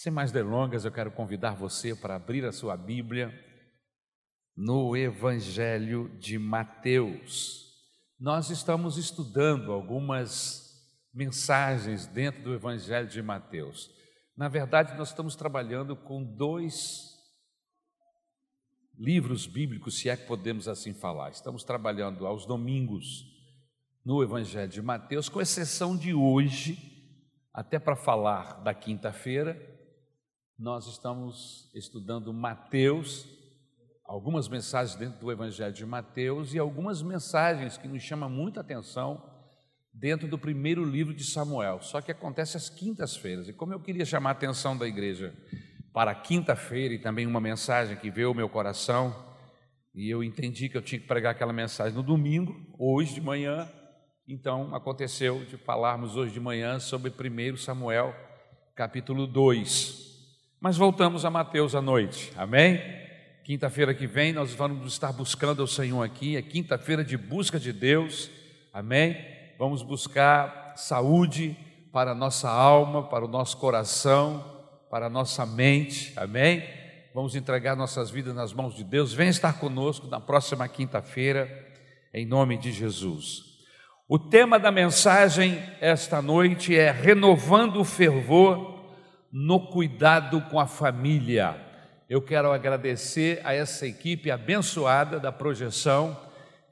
Sem mais delongas, eu quero convidar você para abrir a sua Bíblia no Evangelho de Mateus. Nós estamos estudando algumas mensagens dentro do Evangelho de Mateus. Na verdade, nós estamos trabalhando com dois livros bíblicos, se é que podemos assim falar. Estamos trabalhando aos domingos no Evangelho de Mateus, com exceção de hoje, até para falar da quinta-feira, nós estamos estudando Mateus, algumas mensagens dentro do Evangelho de Mateus e algumas mensagens que nos chamam muita atenção dentro do primeiro livro de Samuel. Só que acontece às quintas-feiras. E como eu queria chamar a atenção da igreja para quinta-feira e também uma mensagem que veio ao meu coração, e eu entendi que eu tinha que pregar aquela mensagem no domingo, hoje de manhã, então aconteceu de falarmos hoje de manhã sobre 1 Samuel, capítulo 2. Mas voltamos a Mateus à noite, amém? Quinta-feira que vem nós vamos estar buscando o Senhor aqui, é quinta-feira de busca de Deus, amém? Vamos buscar saúde para a nossa alma, para o nosso coração, para a nossa mente, amém? Vamos entregar nossas vidas nas mãos de Deus. Vem estar conosco na próxima quinta-feira, em nome de Jesus. O tema da mensagem esta noite é renovando o fervor no cuidado com a família. Eu quero agradecer a essa equipe abençoada da projeção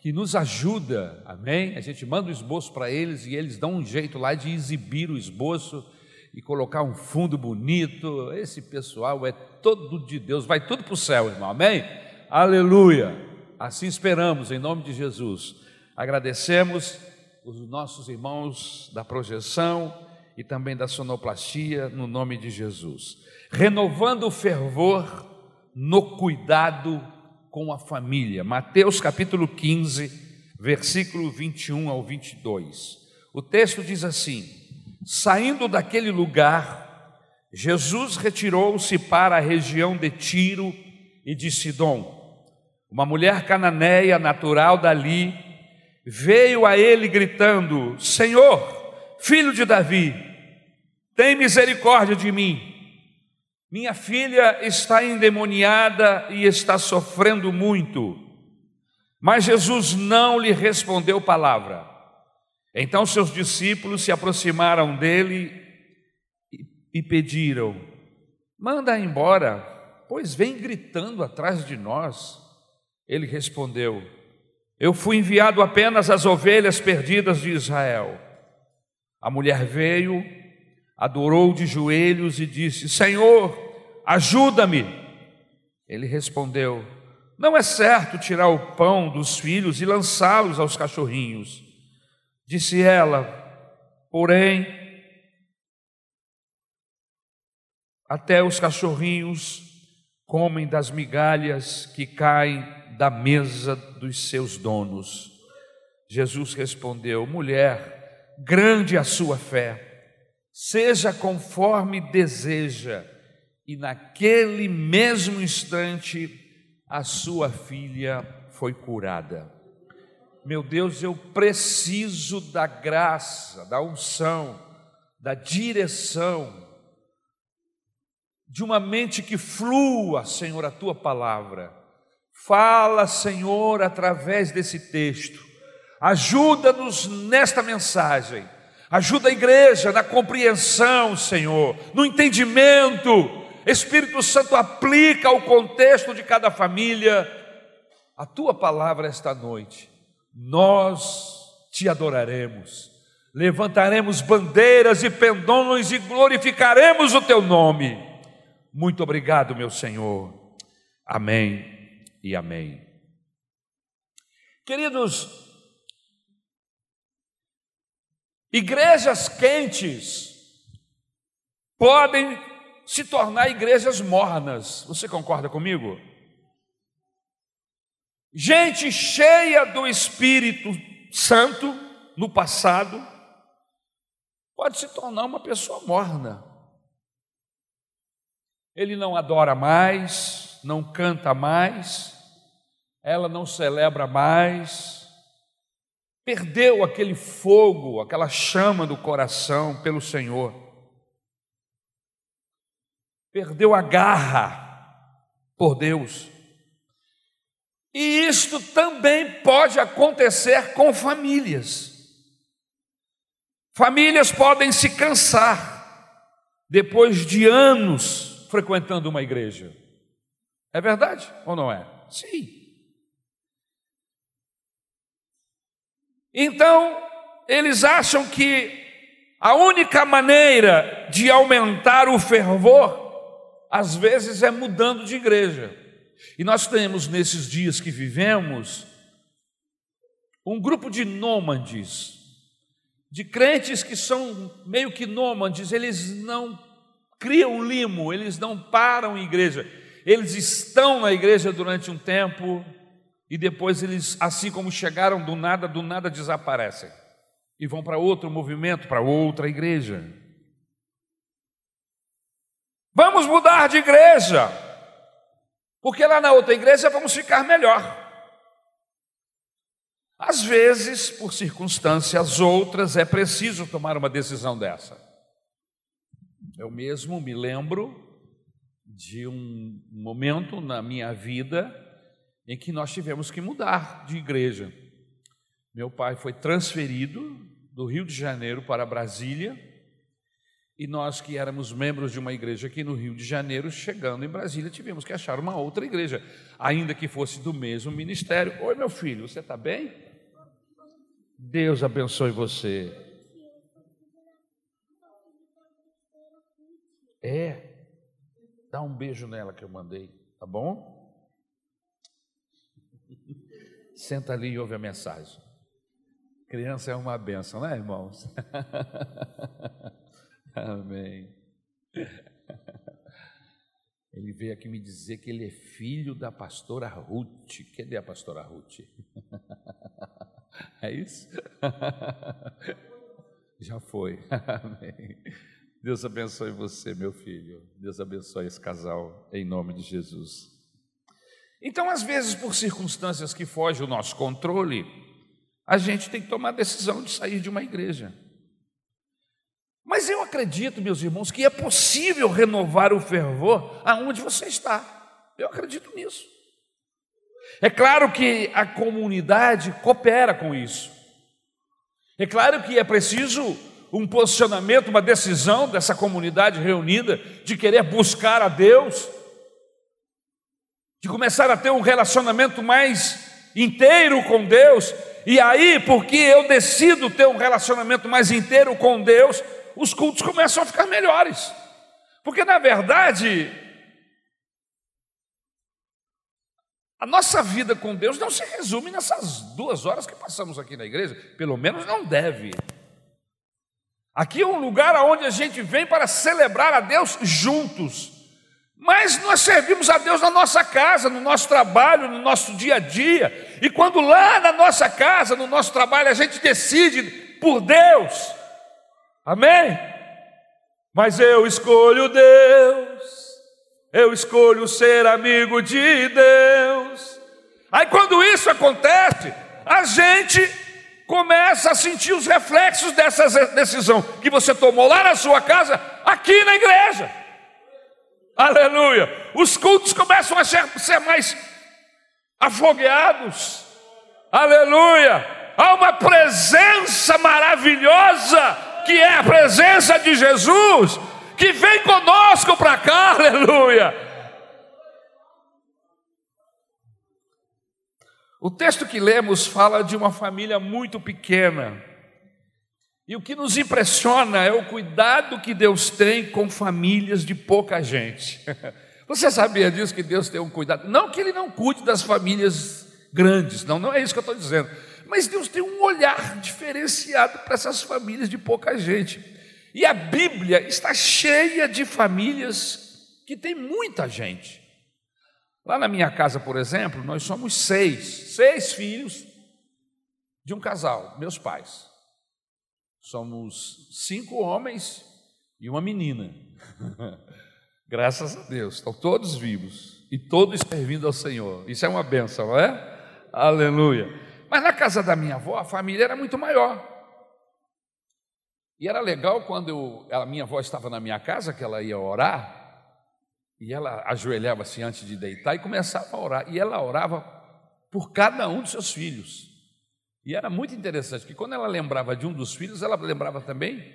que nos ajuda, amém? A gente manda o esboço para eles e eles dão um jeito lá de exibir o esboço e colocar um fundo bonito. Esse pessoal é todo de Deus, vai tudo para o céu, irmão, amém? Aleluia! Assim esperamos, em nome de Jesus. Agradecemos os nossos irmãos da projeção e também da sonoplastia, no nome de Jesus. Renovando o fervor no cuidado com a família. Mateus capítulo 15, versículo 21 ao 22. O texto diz assim: Saindo daquele lugar, Jesus retirou-se para a região de Tiro e de Sidom. Uma mulher cananeia natural dali veio a ele gritando: Senhor, filho de Davi, tem misericórdia de mim. Minha filha está endemoniada e está sofrendo muito. Mas Jesus não lhe respondeu palavra. Então seus discípulos se aproximaram dele e pediram: Manda embora, pois vem gritando atrás de nós. Ele respondeu: eu fui enviado apenas às ovelhas perdidas de Israel. A mulher veio, adorou de joelhos e disse: Senhor, ajuda-me. Ele respondeu: Não é certo tirar o pão dos filhos e lançá-los aos cachorrinhos. Disse ela: Porém, até os cachorrinhos comem das migalhas que caem da mesa dos seus donos. Jesus respondeu: Mulher, grande a sua fé, seja conforme deseja. E naquele mesmo instante, a sua filha foi curada. Meu Deus, eu preciso da graça, da unção, da direção, de uma mente que flua, Senhor, a tua palavra Fala, Senhor, através desse texto. Ajuda-nos nesta mensagem. Ajuda a igreja na compreensão, Senhor, no entendimento. Espírito Santo aplica ao contexto de cada família a tua palavra esta noite. Nós te adoraremos, levantaremos bandeiras e pendões e glorificaremos o teu nome. Muito obrigado, meu Senhor. Amém e amém. Queridos, igrejas quentes podem se tornar igrejas mornas. Você concorda comigo? Gente cheia do Espírito Santo no passado pode se tornar uma pessoa morna. Ele não adora mais, não canta mais, ela não celebra mais, perdeu aquele fogo, aquela chama do coração pelo Senhor. perdeu a garra por Deus. E isto também pode acontecer com famílias. Famílias podem se cansar depois de anos frequentando uma igreja. É verdade ou não é? Sim. Então, eles acham que a única maneira de aumentar o fervor, às vezes, é mudando de igreja. E nós temos nesses dias que vivemos um grupo de nômades de crentes que são meio que nômades, eles não criam limo, eles não param em igreja, eles estão na igreja durante um tempo e depois eles, assim como chegaram do nada, do nada desaparecem e vão para outro movimento, para outra igreja. Vamos mudar de igreja, porque lá na outra igreja vamos ficar melhor. Às vezes, por circunstâncias outras, é preciso tomar uma decisão dessa. Eu mesmo me lembro de um momento na minha vida em que nós tivemos que mudar de igreja. Meu pai foi transferido do Rio de Janeiro para Brasília e nós que éramos membros de uma igreja aqui no Rio de Janeiro, chegando em Brasília, tivemos que achar uma outra igreja, ainda que fosse do mesmo ministério. Oi, meu filho, você está bem? Deus abençoe você. É, dá um beijo nela que eu mandei, tá bom? Senta ali e ouve a mensagem. Criança é uma benção, né, irmãos? Amém. Ele veio aqui me dizer que ele é filho da pastora Ruth. Cadê a pastora Ruth? É isso? Já foi. Amém. Deus abençoe você, meu filho. Deus abençoe esse casal, em nome de Jesus. Então, às vezes, por circunstâncias que fogem o nosso controle, a gente tem que tomar a decisão de sair de uma igreja. Mas eu acredito, meus irmãos, que é possível renovar o fervor aonde você está. Eu acredito nisso. É claro que a comunidade coopera com isso. É claro que é preciso um posicionamento, uma decisão dessa comunidade reunida de querer buscar a Deus, de começar a ter um relacionamento mais inteiro com Deus. E aí, porque eu decido ter um relacionamento mais inteiro com Deus, os cultos começam a ficar melhores. Porque na verdade, A nossa vida com Deus não se resume nessas duas horas que passamos aqui na igreja, pelo menos não deve. Aqui é um lugar onde a gente vem para celebrar a Deus juntos, mas nós servimos a Deus na nossa casa, no nosso trabalho, no nosso dia a dia, e quando lá na nossa casa, no nosso trabalho, a gente decide por Deus, amém? Mas eu escolho Deus eu escolho ser amigo de Deus. Aí quando isso acontece, a gente começa a sentir os reflexos dessa decisão que você tomou lá na sua casa, aqui na igreja. Aleluia! Os cultos começam a ser, ser mais afogueados. Aleluia! Há uma presença maravilhosa que é a presença de Jesus que vem conosco para cá, aleluia. O texto que lemos fala de uma família muito pequena. E o que nos impressiona é o cuidado que Deus tem com famílias de pouca gente. Você sabia disso que Deus tem um cuidado? Não que Ele não cuide das famílias grandes, não, não é isso que eu estou dizendo. Mas Deus tem um olhar diferenciado para essas famílias de pouca gente. E a Bíblia está cheia de famílias que tem muita gente. Lá na minha casa, por exemplo, nós somos seis, seis filhos de um casal, meus pais. Somos cinco homens e uma menina. Graças a Deus, estão todos vivos e todos servindo ao Senhor. Isso é uma benção, não é? Aleluia. Mas na casa da minha avó, a família era muito maior. E era legal quando eu, a minha avó estava na minha casa, que ela ia orar, E ela ajoelhava assim antes de deitar e começava a orar. E ela orava por cada um dos seus filhos. E era muito interessante, que quando ela lembrava de um dos filhos, ela lembrava também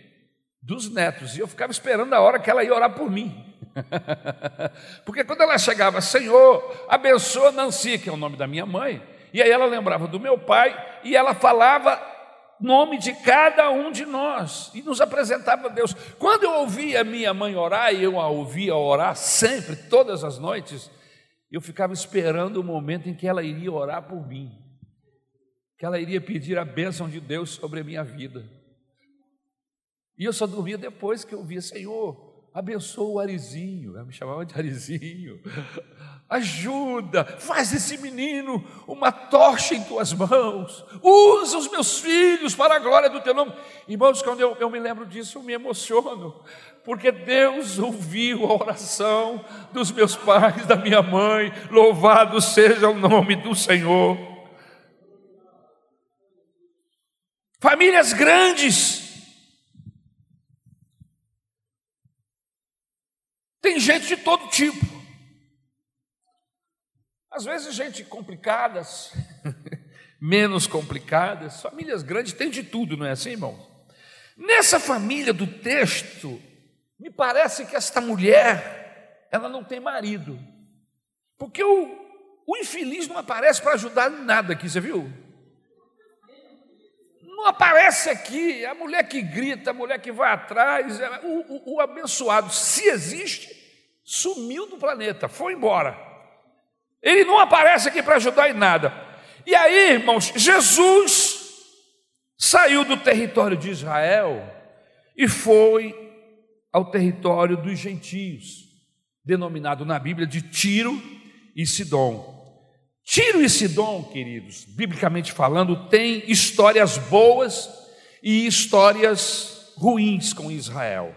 dos netos. E eu ficava esperando a hora que ela ia orar por mim. Porque quando ela chegava, Senhor, abençoa Nancy, que é o nome da minha mãe, e aí ela lembrava do meu pai, e ela falava nome de cada um de nós e nos apresentava a Deus. Quando eu ouvia minha mãe orar, e eu a ouvia orar sempre, todas as noites, eu ficava esperando o momento em que ela iria orar por mim, que ela iria pedir a bênção de Deus sobre a minha vida. E eu só dormia depois que eu via, Senhor, abençoa o Arizinho, ela me chamava de Arizinho, ajuda, faz esse menino uma tocha em tuas mãos, usa os meus filhos para a glória do teu nome. Irmãos, quando eu, eu me lembro disso, eu me emociono, porque Deus ouviu a oração dos meus pais, da minha mãe, louvado seja o nome do Senhor. Famílias grandes, Tem gente de todo tipo. Às vezes, gente complicadas, menos complicadas, famílias grandes, tem de tudo, não é assim, irmão? Nessa família do texto, me parece que esta mulher, ela não tem marido, porque o, o infeliz não aparece para ajudar em nada aqui, você viu? Não aparece aqui a mulher que grita, a mulher que vai atrás, é, o, o, o abençoado, se existe, sumiu do planeta, foi embora. Ele não aparece aqui para ajudar em nada. E aí, irmãos, Jesus saiu do território de Israel e foi ao território dos gentios, denominado na Bíblia de Tiro e Sidom. Tiro e Sidom, queridos, biblicamente falando, tem histórias boas e histórias ruins com Israel.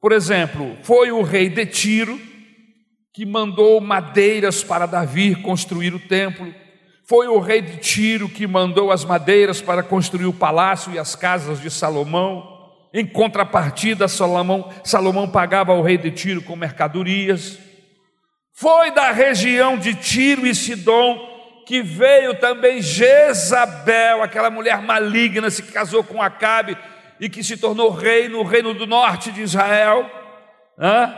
Por exemplo, foi o rei de Tiro que mandou madeiras para Davi construir o templo. Foi o rei de Tiro que mandou as madeiras para construir o palácio e as casas de Salomão. Em contrapartida, Salomão, Salomão pagava ao rei de Tiro com mercadorias. Foi da região de Tiro e Sidom que veio também Jezabel, aquela mulher maligna, se casou com Acabe e que se tornou rei no reino do norte de Israel. Hã?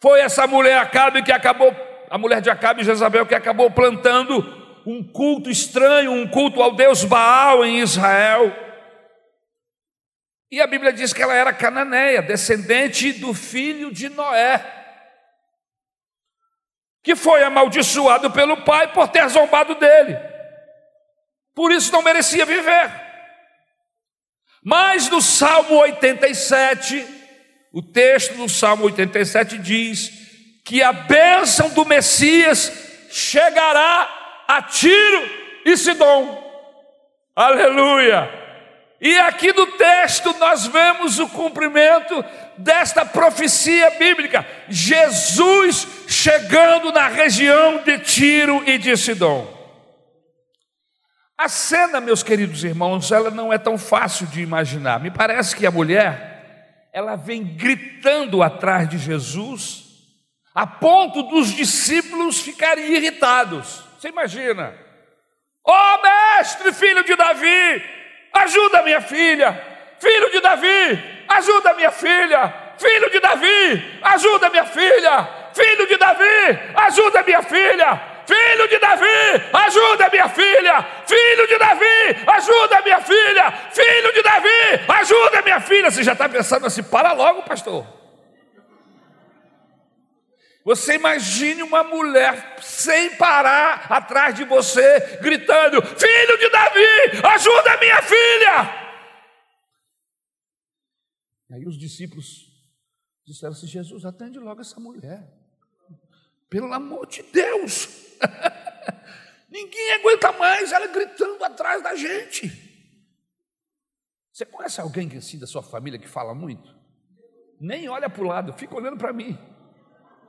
Foi essa mulher Acabe que acabou, a mulher de Acabe, Jezabel, que acabou plantando um culto estranho, um culto ao deus Baal em Israel. E a Bíblia diz que ela era cananeia, descendente do filho de Noé que foi amaldiçoado pelo pai por ter zombado dele. Por isso não merecia viver. Mas no Salmo 87, o texto do Salmo 87 diz que a bênção do Messias chegará a Tiro e Sidom. Aleluia! E aqui no texto nós vemos o cumprimento desta profecia bíblica: Jesus chegando na região de Tiro e de Sidom. A cena, meus queridos irmãos, ela não é tão fácil de imaginar. Me parece que a mulher, ela vem gritando atrás de Jesus, a ponto dos discípulos ficarem irritados. Você imagina? Ó oh, mestre, filho de Davi, ajuda minha filha. Filho de Davi, ajuda minha filha. Filho de Davi, ajuda minha filha. Filho de Davi, ajuda minha filha. Filho de Davi, ajuda minha filha. Filho de Davi, ajuda minha filha. Filho de Davi, ajuda minha filha. Você já está pensando assim, para logo, pastor. Você imagine uma mulher sem parar atrás de você, gritando: Filho de Davi, ajuda minha filha. E aí os discípulos disseram assim: Jesus, atende logo essa mulher. Pelo amor de Deus! Ninguém aguenta mais ela gritando atrás da gente. Você conhece alguém assim da sua família que fala muito? Nem olha para o lado, fica olhando para mim.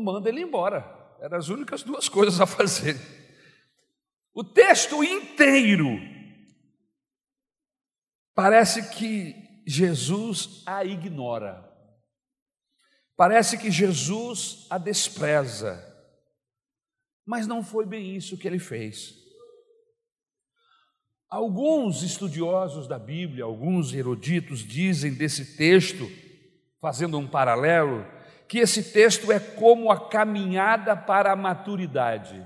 manda ele embora. Eram as únicas duas coisas a fazer. O texto inteiro parece que Jesus a ignora. Parece que Jesus a despreza. Mas não foi bem isso que ele fez. Alguns estudiosos da Bíblia, alguns eruditos dizem desse texto, fazendo um paralelo, que esse texto é como a caminhada para a maturidade.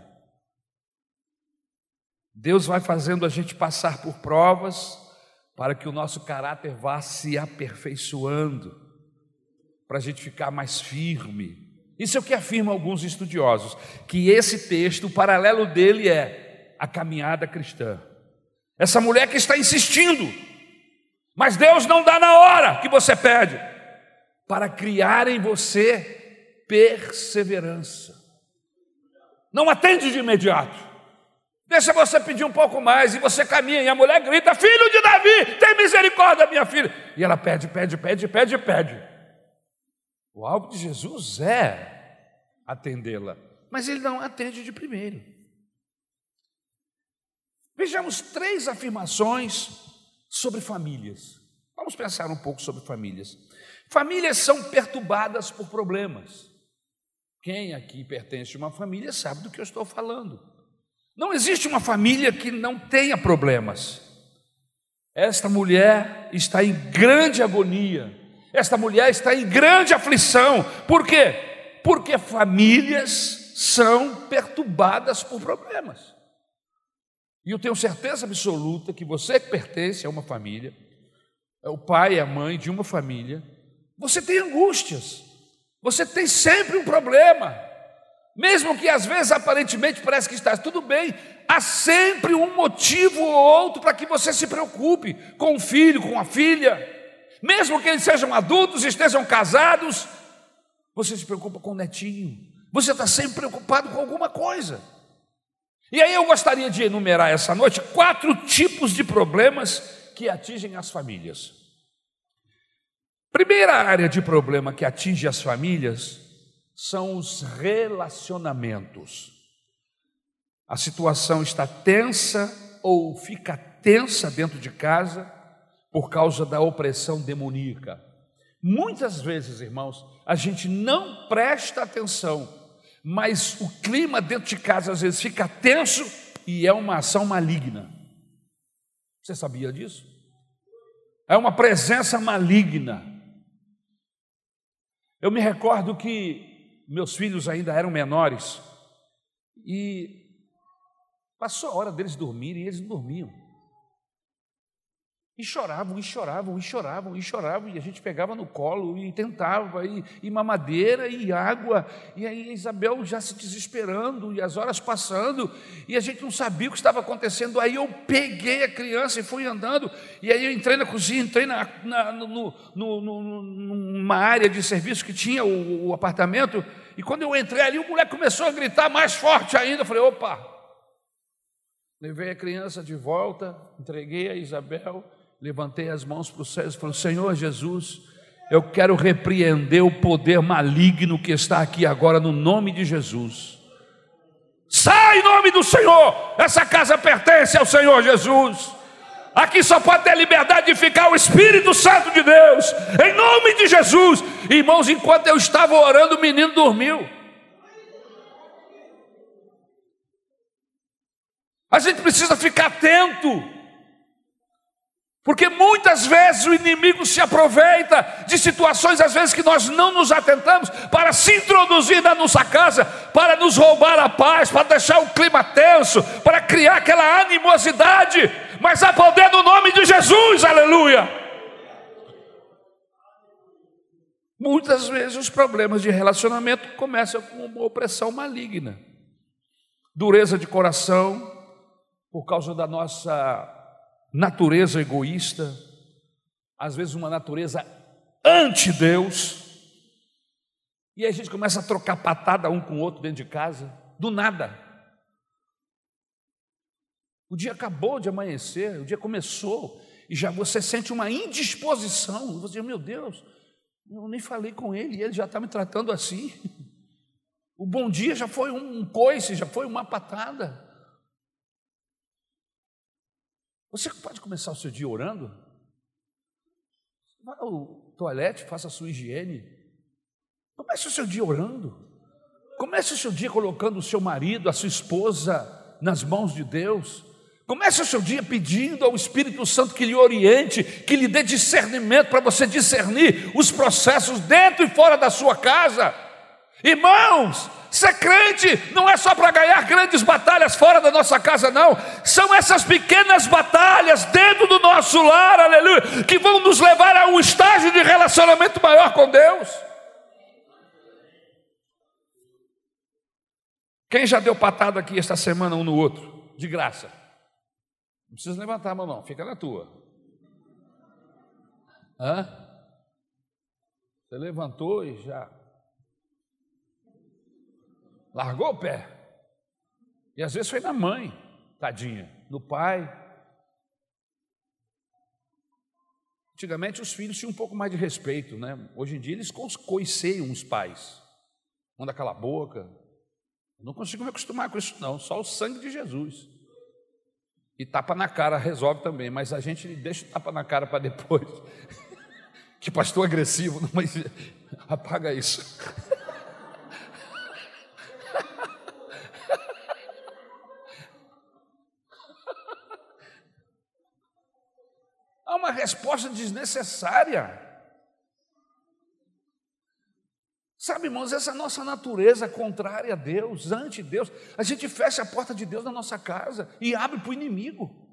Deus vai fazendo a gente passar por provas para que o nosso caráter vá se aperfeiçoando, para a gente ficar mais firme. Isso é o que afirmam alguns estudiosos, que esse texto, o paralelo dele é a caminhada cristã. Essa mulher que está insistindo, mas Deus não dá na hora que você pede para criar em você perseverança. Não atende de imediato. Deixa você pedir um pouco mais e você caminha e a mulher grita: Filho de Davi, tem misericórdia, minha filha. E ela pede, pede, pede, pede, pede. O alvo de Jesus é atendê-la, mas ele não atende de primeiro. Vejamos três afirmações sobre famílias. Vamos pensar um pouco sobre famílias. Famílias são perturbadas por problemas. Quem aqui pertence a uma família sabe do que eu estou falando. Não existe uma família que não tenha problemas. Esta mulher está em grande agonia. Esta mulher está em grande aflição. Por quê? Porque famílias são perturbadas por problemas. E eu tenho certeza absoluta que você que pertence a uma família, é o pai e a mãe de uma família, você tem angústias, você tem sempre um problema, mesmo que às vezes aparentemente parece que está tudo bem, há sempre um motivo ou outro para que você se preocupe com o filho, com a filha, mesmo que eles sejam adultos, estejam casados, você se preocupa com o netinho, você está sempre preocupado com alguma coisa. E aí eu gostaria de enumerar essa noite quatro tipos de problemas que atingem as famílias. Primeira área de problema que atinge as famílias são os relacionamentos. A situação está tensa ou fica tensa dentro de casa por causa da opressão demoníaca. Muitas vezes, irmãos, a gente não presta atenção, mas o clima dentro de casa às vezes fica tenso e é uma ação maligna. Você sabia disso? É uma presença maligna. Eu me recordo que meus filhos ainda eram menores e passou a hora deles dormirem e eles não dormiam. E choravam, e choravam, e choravam, e choravam, e a gente pegava no colo e tentava, e, e mamadeira, e água, e aí a Isabel já se desesperando, e as horas passando, e a gente não sabia o que estava acontecendo. Aí eu peguei a criança e fui andando, e aí eu entrei na cozinha, entrei na, na no, no, no, numa área de serviço que tinha o, o apartamento, e quando eu entrei ali, o moleque começou a gritar mais forte ainda. Eu falei: opa! Levei a criança de volta, entreguei a Isabel levantei as mãos para o céu e falei: Senhor Jesus, eu quero repreender o poder maligno que está aqui agora, no nome de Jesus. Sai em nome do Senhor, essa casa pertence ao Senhor Jesus. Aqui só pode ter liberdade de ficar o Espírito Santo de Deus, em nome de Jesus. Irmãos, enquanto eu estava orando, o menino dormiu. A gente precisa ficar atento. Porque muitas vezes o inimigo se aproveita de situações, às vezes, que nós não nos atentamos, para se introduzir na nossa casa, para nos roubar a paz, para deixar o clima tenso, para criar aquela animosidade. Mas há poder no nome de Jesus, aleluia. Muitas vezes os problemas de relacionamento começam com uma opressão maligna. dureza de coração, por causa da nossa natureza egoísta, às vezes uma natureza anti-Deus, e a gente começa a trocar patada um com o outro dentro de casa, do nada. O dia acabou de amanhecer, o dia começou, e já você sente uma indisposição. Você diz, meu Deus, eu nem falei com ele, e ele já está me tratando assim. O bom dia já foi um coice, já foi uma patada. Você pode começar o seu dia orando? Vá ao toalete, faça a sua higiene. Comece o seu dia orando. Comece o seu dia colocando o seu marido, a sua esposa nas mãos de Deus. Comece o seu dia pedindo ao Espírito Santo que lhe oriente, que lhe dê discernimento para você discernir os processos dentro e fora da sua casa. Irmãos, ser crente não é só para ganhar grandes batalhas fora da nossa casa, não. São essas pequenas batalhas dentro do nosso lar, aleluia, que vão nos levar a um estágio de relacionamento maior com Deus. Quem já deu patada aqui esta semana um no outro? De graça. Não precisa levantar a mão, não, fica na tua. Hã? Você levantou e já. Largou o pé. E às vezes foi na mãe, tadinha, no pai. Antigamente os filhos tinham um pouco mais de respeito, né? Hoje em dia eles coiceiam os pais. Manda calar a boca. não consigo me acostumar com isso, não. Só o sangue de Jesus. E tapa na cara resolve também, mas a gente deixa o tapa na cara para depois. que pastor agressivo, mas apaga isso. resposta desnecessária. Sabe, irmãos, essa nossa natureza contrária a Deus, ante Deus, a gente fecha a porta de Deus na nossa casa e abre para o inimigo.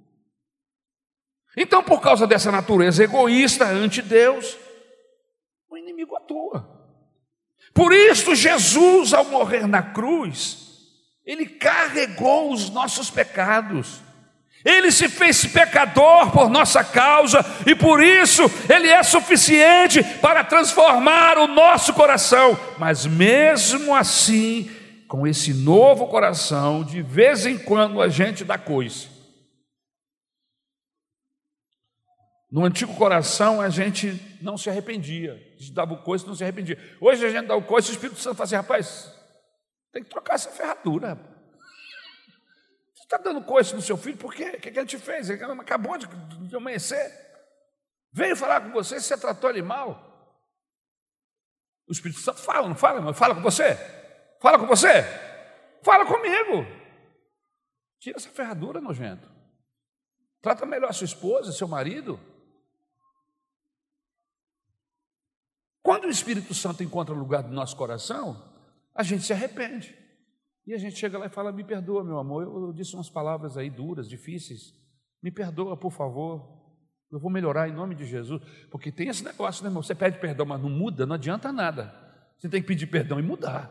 Então, por causa dessa natureza egoísta ante Deus, o inimigo atua. Por isso, Jesus, ao morrer na cruz, ele carregou os nossos pecados. Ele se fez pecador por nossa causa e por isso ele é suficiente para transformar o nosso coração. Mas mesmo assim, com esse novo coração, de vez em quando a gente dá coisa. No antigo coração a gente não se arrependia, a gente dava o coice e não se arrependia. Hoje a gente dá o coice e o Espírito Santo fala assim: rapaz, tem que trocar essa ferradura. Rapaz. Está dando coice no seu filho, por quê? O que, que ele te fez? Ele acabou de, de amanhecer. Veio falar com você, você tratou ele mal. O Espírito Santo fala, não fala? Não fala com você? Fala com você? Fala comigo. Tira essa ferradura, nojento. Trata melhor sua esposa, seu marido. Quando o Espírito Santo encontra lugar no nosso coração, a gente se arrepende. E a gente chega lá e fala: Me perdoa, meu amor, eu disse umas palavras aí duras, difíceis. Me perdoa, por favor. Eu vou melhorar em nome de Jesus. Porque tem esse negócio, né, irmão? Você pede perdão, mas não muda, não adianta nada. Você tem que pedir perdão e mudar.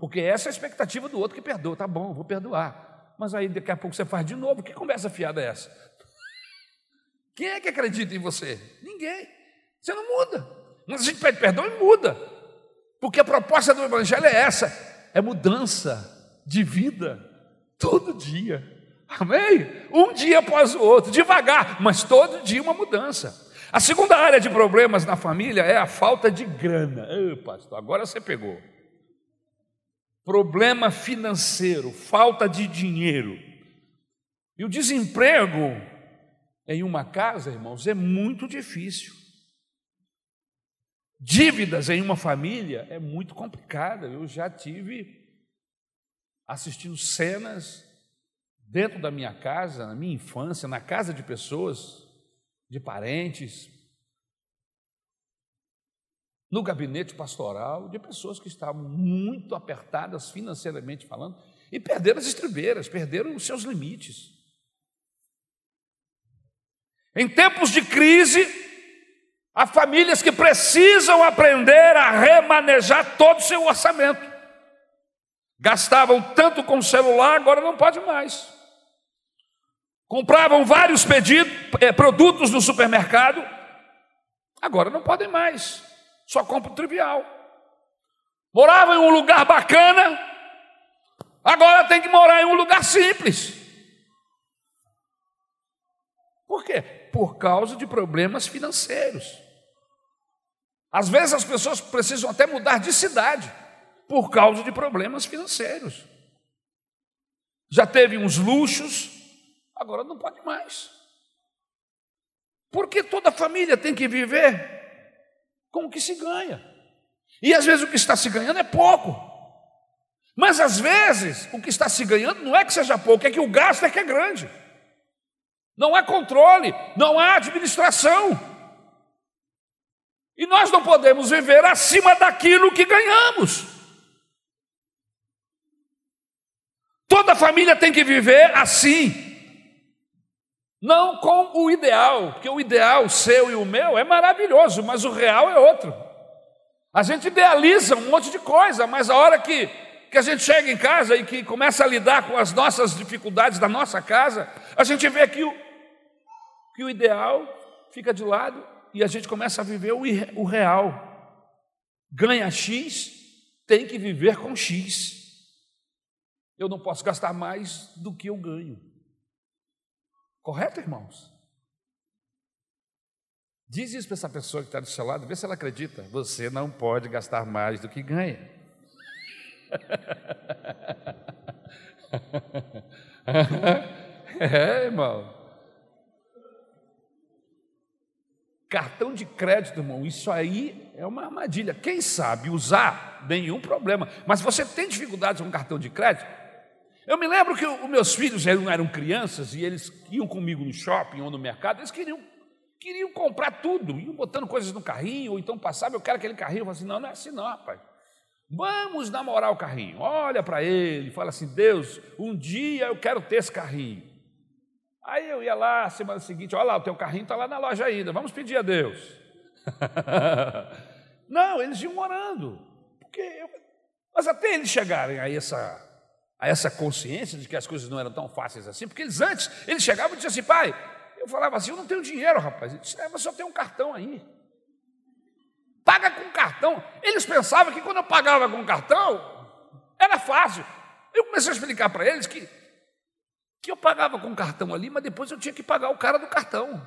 Porque essa é a expectativa do outro que perdoa. Tá bom, vou perdoar. Mas aí daqui a pouco você faz de novo. Que conversa fiada é essa? Quem é que acredita em você? Ninguém. Você não muda. Mas a gente pede perdão e muda. Porque a proposta do Evangelho é essa: é mudança de vida todo dia. Amém? Um dia após o outro, devagar, mas todo dia uma mudança. A segunda área de problemas na família é a falta de grana. Ei, pastor, agora você pegou. Problema financeiro, falta de dinheiro. E o desemprego em uma casa, irmãos, é muito difícil. Dívidas em uma família é muito complicada. Eu já tive assistindo cenas dentro da minha casa, na minha infância, na casa de pessoas, de parentes, no gabinete pastoral, de pessoas que estavam muito apertadas financeiramente falando e perderam as estribeiras, perderam os seus limites. Em tempos de crise, há famílias que precisam aprender a remanejar todo o seu orçamento. Gastavam tanto com celular, agora não pode mais. Compravam vários pedidos, é, produtos no supermercado, agora não podem mais. Só compram trivial. Moravam em um lugar bacana, agora tem que morar em um lugar simples. Por quê? Por causa de problemas financeiros. Às vezes as pessoas precisam até mudar de cidade por causa de problemas financeiros. Já teve uns luxos, agora não pode mais. Porque toda família tem que viver com o que se ganha. E às vezes o que está se ganhando é pouco. Mas às vezes o que está se ganhando não é que seja pouco, é que o gasto é que é grande. Não há controle, não há administração. E nós não podemos viver acima daquilo que ganhamos. Toda família tem que viver assim. Não com o ideal, porque o ideal seu e o meu é maravilhoso, mas o real é outro. A gente idealiza um monte de coisa, mas a hora que, que a gente chega em casa e que começa a lidar com as nossas dificuldades da nossa casa, a gente vê que o, que o ideal fica de lado e a gente começa a viver o, real. Ganha X, tem que viver com X. Eu não posso gastar mais do que eu ganho. Correto, irmãos? Diz isso para essa pessoa que está do seu lado, vê se ela acredita. Você não pode gastar mais do que ganha. é, irmão. Cartão de crédito, irmão, isso aí é uma armadilha. Quem sabe usar, nenhum problema. Mas você tem dificuldades com cartão de crédito? Eu me lembro que os meus filhos eram, eram crianças e eles iam comigo no shopping ou no mercado, eles queriam, queriam comprar tudo, iam botando coisas no carrinho, ou então passavam, eu quero aquele carrinho. Eu falei assim: não, não é assim não, rapaz. Vamos namorar o carrinho. Olha para ele, fala assim: Deus, um dia eu quero ter esse carrinho. Aí eu ia lá, semana seguinte, olha lá, o teu carrinho está lá na loja ainda, vamos pedir a Deus. Não, eles iam orando, porque eu... mas até eles chegarem a essa, a essa consciência de que as coisas não eram tão fáceis assim, porque eles antes, eles chegavam e diziam assim, pai, eu falava assim, eu não tenho dinheiro, rapaz, ele disse, é, mas só tem um cartão aí. Paga com cartão. Eles pensavam que quando eu pagava com cartão, era fácil. Eu comecei a explicar para eles que que eu pagava com cartão ali, mas depois eu tinha que pagar o cara do cartão.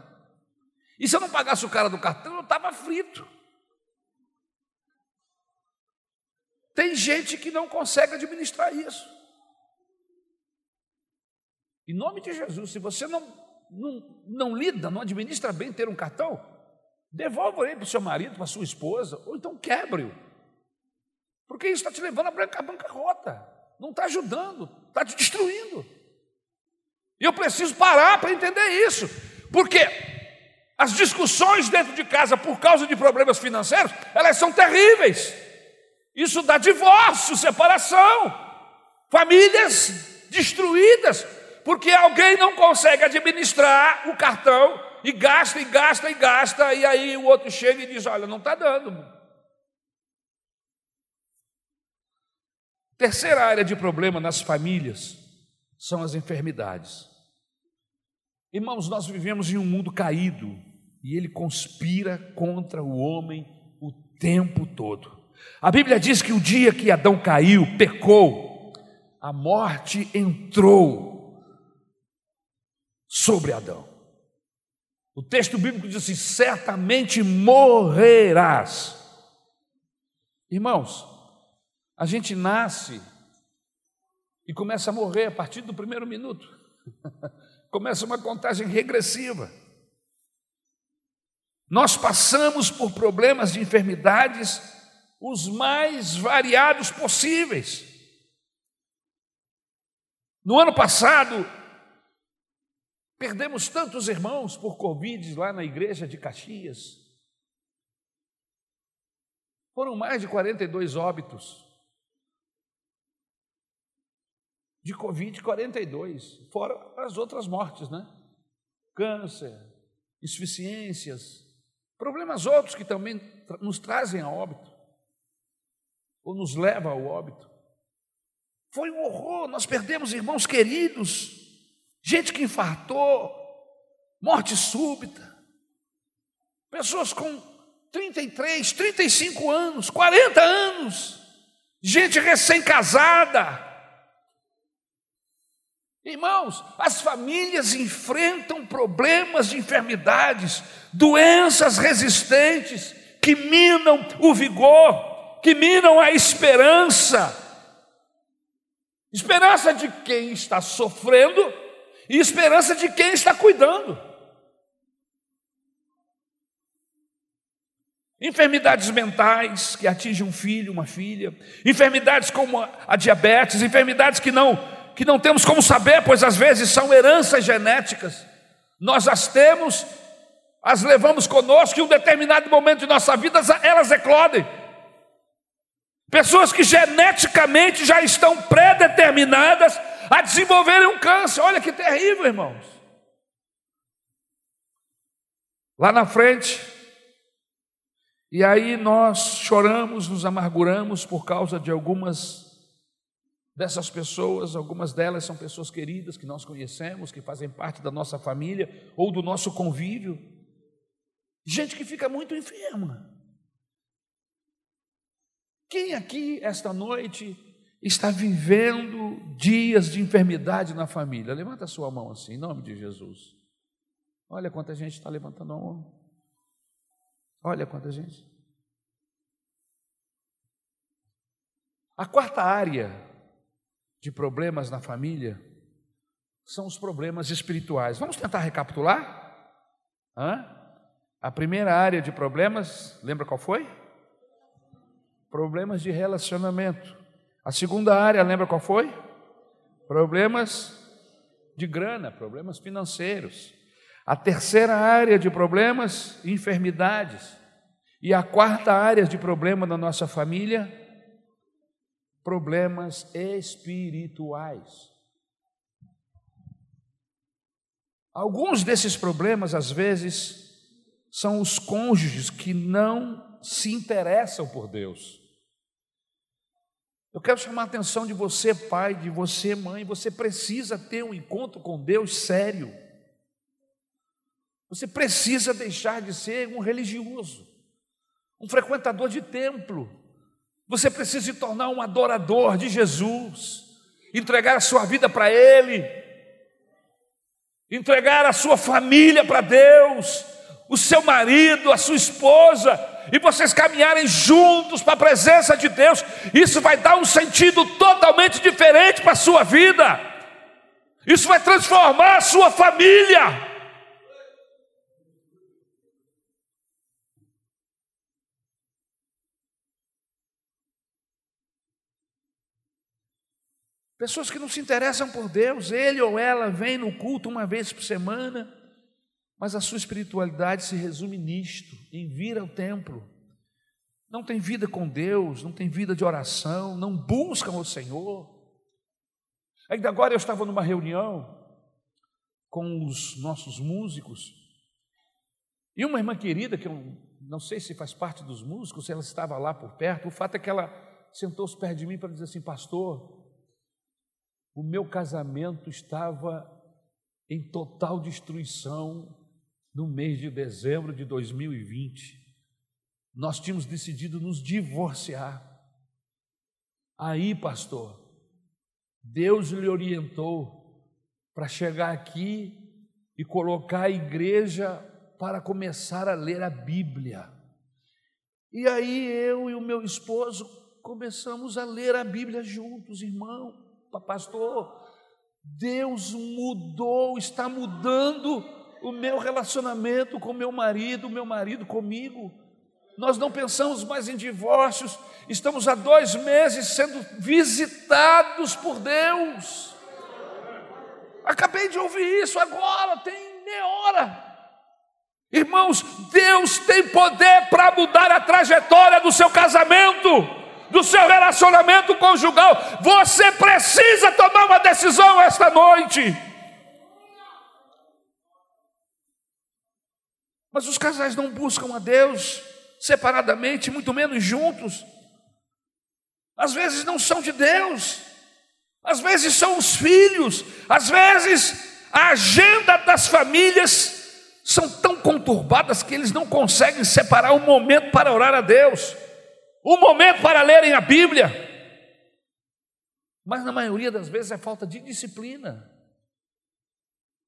E se eu não pagasse o cara do cartão, eu estava frito. Tem gente que não consegue administrar isso. Em nome de Jesus, se você não, não, não lida, não administra bem ter um cartão, devolva ele para o seu marido, para a sua esposa, ou então quebre-o. Porque isso está te levando à bancarrota, não está ajudando, está te destruindo. E eu preciso parar para entender isso, porque as discussões dentro de casa por causa de problemas financeiros, elas são terríveis. Isso dá divórcio, separação, famílias destruídas, porque alguém não consegue administrar o cartão e gasta e gasta e gasta, e aí o outro chega e diz: Olha, não está dando. Terceira área de problema nas famílias são as enfermidades. Irmãos, nós vivemos em um mundo caído e ele conspira contra o homem o tempo todo. A Bíblia diz que o dia que Adão caiu, pecou, a morte entrou sobre Adão. O texto bíblico diz assim: certamente morrerás. Irmãos, a gente nasce e começa a morrer a partir do primeiro minuto. Começa uma contagem regressiva. Nós passamos por problemas de enfermidades os mais variados possíveis. No ano passado, perdemos tantos irmãos por Covid lá na igreja de Caxias. Foram mais de 42 óbitos. De Covid 42, fora as outras mortes, né? Câncer, insuficiências, problemas outros que também nos trazem a óbito, ou nos levam ao óbito. Foi um horror, nós perdemos irmãos queridos, gente que infartou, morte súbita, pessoas com 33, 35 anos, 40 anos, gente recém-casada. Irmãos, as famílias enfrentam problemas de enfermidades, doenças resistentes que minam o vigor, que minam a esperança. Esperança de quem está sofrendo e esperança de quem está cuidando. Enfermidades mentais que atingem um filho, uma filha, enfermidades como a diabetes, enfermidades que não que não temos como saber, pois às vezes são heranças genéticas. Nós as temos, as levamos conosco e em um determinado momento de nossa vida elas eclodem. Pessoas que geneticamente já estão predeterminadas a desenvolverem um câncer. Olha que terrível, irmãos. Lá na frente, e aí nós choramos, nos amarguramos por causa de algumas dessas pessoas, algumas delas são pessoas queridas que nós conhecemos, que fazem parte da nossa família ou do nosso convívio. Gente que fica muito enferma. Quem aqui esta noite está vivendo dias de enfermidade na família? Levanta a sua mão assim, em nome de Jesus. Olha quanta gente está levantando a mão. Olha quanta gente. A quarta área de problemas na família são os problemas espirituais. Vamos tentar recapitular? Hã? A primeira área de problemas, lembra qual foi? Problemas de relacionamento. A segunda área, lembra qual foi? Problemas de grana, problemas financeiros. A terceira área de problemas, enfermidades. E a quarta área de problema da nossa família, problemas espirituais. Alguns desses problemas, às vezes, são os cônjuges que não se interessam por Deus. Eu quero chamar a atenção de você, pai, de você, mãe, você precisa ter um encontro com Deus sério. Você precisa deixar de ser um religioso, um frequentador de templo. Você precisa se tornar um adorador de Jesus, entregar a sua vida para Ele, entregar a sua família para Deus, o seu marido, a sua esposa, e vocês caminharem juntos para a presença de Deus. Isso vai dar um sentido totalmente diferente para a sua vida. Isso vai transformar a sua família. Pessoas que não se interessam por Deus, ele ou ela vem no culto uma vez por semana, mas a sua espiritualidade se resume nisto, em vir ao templo. Não tem vida com Deus, não tem vida de oração, não buscam o Senhor. Ainda agora eu estava numa reunião com os nossos músicos, e uma irmã querida, que eu não sei se faz parte dos músicos, se ela estava lá por perto, o fato é que ela sentou-se perto de mim para dizer assim: Pastor, o meu casamento estava em total destruição no mês de dezembro de 2020. Nós tínhamos decidido nos divorciar. Aí, pastor, Deus lhe orientou para chegar aqui e colocar a igreja para começar a ler a Bíblia. E aí eu e o meu esposo começamos a ler a Bíblia juntos, irmão pastor, Deus mudou, está mudando o meu relacionamento com meu marido, meu marido comigo. Nós não pensamos mais em divórcios, estamos há dois meses sendo visitados por Deus. Acabei de ouvir isso agora, tem meia hora. Irmãos, Deus tem poder para mudar a trajetória do seu casamento do seu relacionamento conjugal. Você precisa tomar uma decisão esta noite. Mas os casais não buscam a Deus separadamente, muito menos juntos. Às vezes não são de Deus. às vezes são os filhos, às vezes a agenda das famílias são tão conturbadas que eles não conseguem separar um momento para orar a Deus, um momento para lerem a Bíblia. Mas na maioria das vezes é falta de disciplina.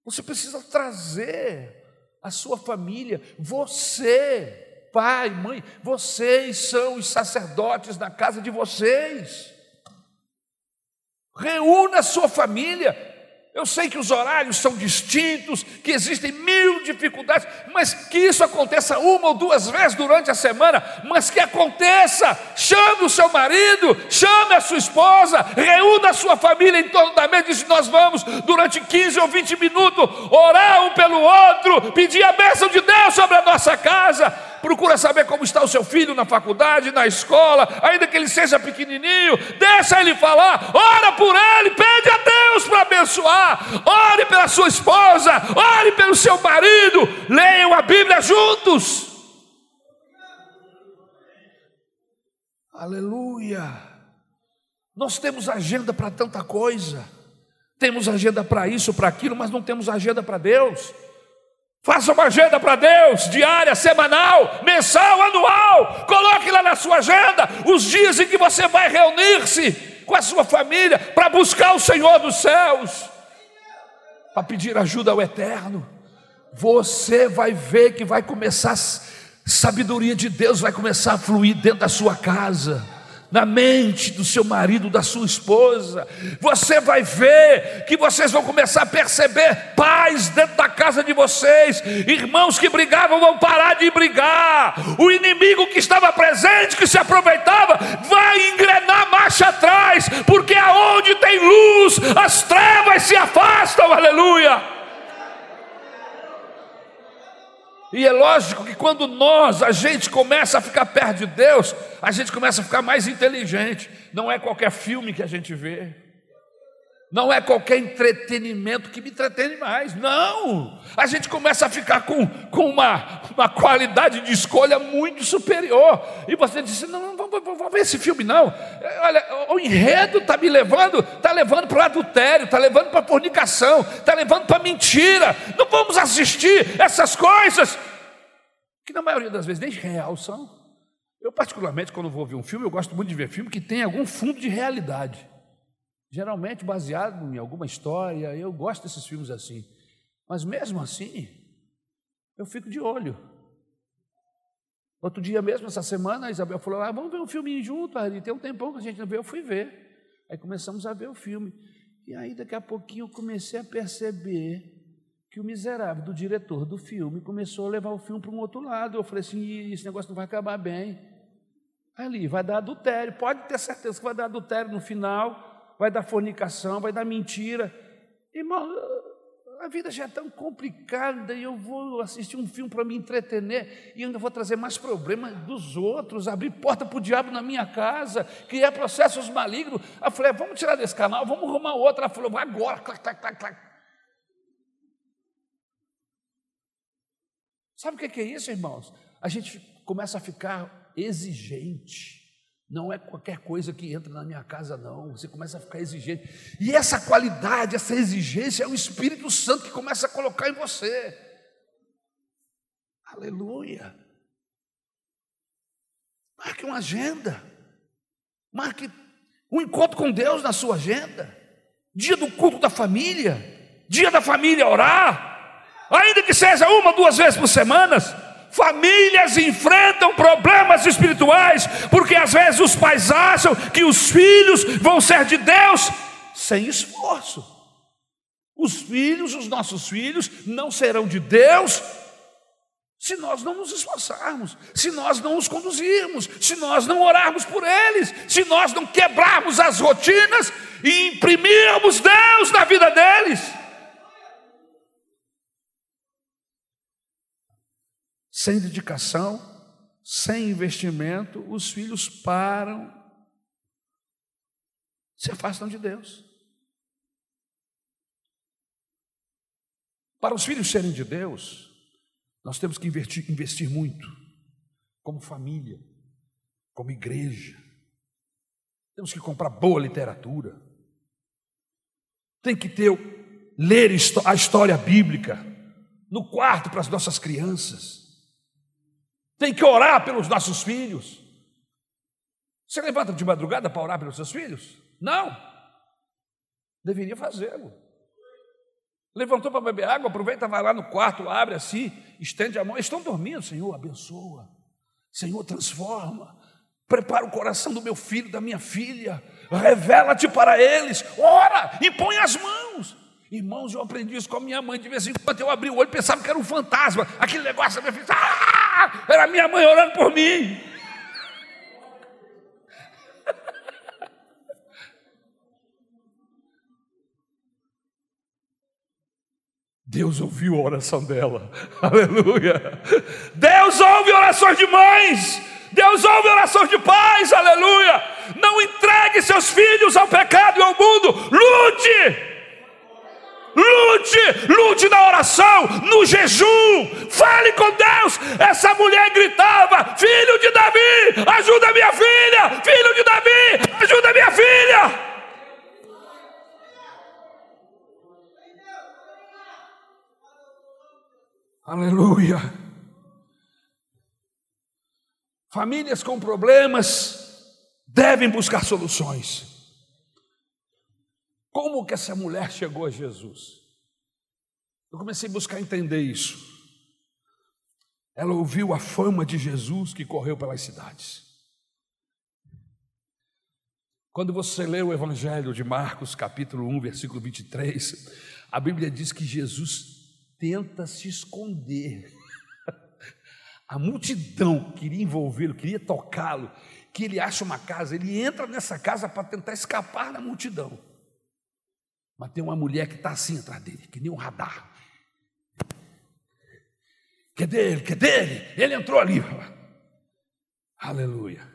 Você precisa trazer a sua família, você, pai, mãe, vocês são os sacerdotes na casa de vocês. Reúna a sua família, eu sei que os horários são distintos, que existem mil dificuldades, mas que isso aconteça uma ou duas vezes durante a semana, mas que aconteça. Chame o seu marido, chame a sua esposa, reúna a sua família em torno da mesa e diz: Nós vamos, durante 15 ou 20 minutos, orar um pelo outro, pedir a bênção de Deus sobre a nossa casa procura saber como está o seu filho na faculdade, na escola, ainda que ele seja pequenininho, deixa ele falar, ora por ele, pede a Deus para abençoar, ore pela sua esposa, ore pelo seu marido, leiam a Bíblia juntos. Aleluia! Nós temos agenda para tanta coisa, temos agenda para isso, para aquilo, mas não temos agenda para Deus. Faça uma agenda para Deus, diária, semanal, mensal, anual. Coloque lá na sua agenda os dias em que você vai reunir-se com a sua família para buscar o Senhor dos céus, para pedir ajuda ao Eterno. Você vai ver que vai começar, sabedoria de Deus vai começar a fluir dentro da sua casa na mente do seu marido, da sua esposa. Você vai ver que vocês vão começar a perceber paz dentro da casa de vocês. Irmãos que brigavam vão parar de brigar. O inimigo que estava presente, que se aproveitava, vai engrenar marcha atrás, porque aonde tem luz, as trevas se afastam. Aleluia. E é lógico que quando nós, a gente começa a ficar perto de Deus, a gente começa a ficar mais inteligente. Não é qualquer filme que a gente vê, não é qualquer entretenimento que me entretene mais. Não! A gente começa a ficar com, com uma, uma qualidade de escolha muito superior. E você diz: não, não vou, vou ver esse filme, não. Olha, o enredo está me levando, está levando para o adultério, está levando para a fornicação, está levando para a mentira. Não vamos assistir essas coisas, que na maioria das vezes nem real são. Eu, particularmente, quando vou ver um filme, eu gosto muito de ver filme que tem algum fundo de realidade geralmente baseado em alguma história. Eu gosto desses filmes assim. Mas mesmo assim, eu fico de olho. Outro dia mesmo, essa semana, a Isabel falou: ah, vamos ver um filminho junto, Ari. Tem um tempão que a gente não vê, eu fui ver. Aí começamos a ver o filme. E aí, daqui a pouquinho, eu comecei a perceber que o miserável do diretor do filme começou a levar o filme para um outro lado. Eu falei assim: esse negócio não vai acabar bem. Ali, vai dar adultério. Pode ter certeza que vai dar adultério no final vai dar fornicação, vai dar mentira. Irmão, a vida já é tão complicada e eu vou assistir um filme para me entretener e ainda vou trazer mais problemas dos outros, abrir porta para o diabo na minha casa, criar processos malignos. Eu falei, vamos tirar desse canal, vamos arrumar outra. Ela falou, agora, clac, clac, clac, clac. Sabe o que é isso, irmãos? A gente começa a ficar exigente. Não é qualquer coisa que entra na minha casa, não. Você começa a ficar exigente. E essa qualidade, essa exigência é o Espírito Santo que começa a colocar em você. Aleluia. Marque uma agenda. Marque um encontro com Deus na sua agenda. Dia do culto da família. Dia da família orar. Ainda que seja uma, duas vezes por semana Famílias enfrentam problemas espirituais, porque às vezes os pais acham que os filhos vão ser de Deus sem esforço. Os filhos, os nossos filhos, não serão de Deus se nós não nos esforçarmos, se nós não os conduzirmos, se nós não orarmos por eles, se nós não quebrarmos as rotinas e imprimirmos Deus na vida deles. Sem dedicação, sem investimento, os filhos param, se afastam de Deus. Para os filhos serem de Deus, nós temos que investir, investir muito, como família, como igreja. Temos que comprar boa literatura, tem que ter ler a história bíblica no quarto para as nossas crianças. Tem que orar pelos nossos filhos. Você levanta de madrugada para orar pelos seus filhos? Não. Deveria fazê-lo. Levantou para beber água, aproveita, vai lá no quarto, abre assim, estende a mão. Estão dormindo, Senhor, abençoa. Senhor, transforma. Prepara o coração do meu filho, da minha filha. Revela-te para eles. Ora, e põe as mãos. Irmãos, eu aprendi isso com a minha mãe. De vez em quando eu abri o olho pensava que era um fantasma. Aquele negócio, a minha filha, ah! Era minha mãe orando por mim. Deus ouviu a oração dela, aleluia. Deus ouve orações de mães, Deus ouve orações de pais, aleluia. Não entregue seus filhos ao pecado e ao mundo, lute, lute, lute na oração, no jejum, fale com Deus. Essa mulher gritava: Filho de Davi, ajuda minha filha, filho de Davi, ajuda minha filha. Aleluia. Famílias com problemas devem buscar soluções. Como que essa mulher chegou a Jesus? Eu comecei a buscar entender isso. Ela ouviu a fama de Jesus que correu pelas cidades. Quando você lê o Evangelho de Marcos, capítulo 1, versículo 23, a Bíblia diz que Jesus tenta se esconder. A multidão queria envolvê-lo, queria tocá-lo, que ele acha uma casa, ele entra nessa casa para tentar escapar da multidão. Mas tem uma mulher que está assim atrás dele, que nem um radar. Que é dele, que é dele. Ele entrou ali. Aleluia.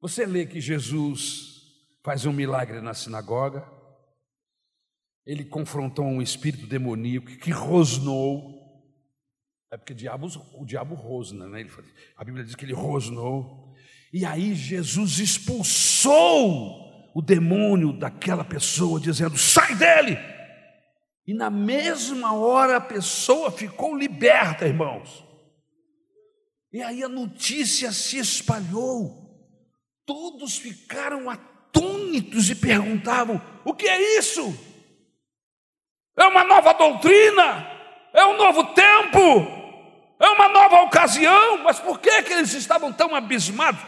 Você lê que Jesus faz um milagre na sinagoga, ele confrontou um espírito demoníaco que rosnou. É porque diabo, o diabo rosna, né? Ele, a Bíblia diz que ele rosnou. E aí Jesus expulsou o demônio daquela pessoa, dizendo: sai dele! E na mesma hora a pessoa ficou liberta, irmãos. E aí a notícia se espalhou. Todos ficaram atônitos e perguntavam: o que é isso? é uma nova doutrina, é um novo tempo, é uma nova ocasião, mas por que, que eles estavam tão abismados?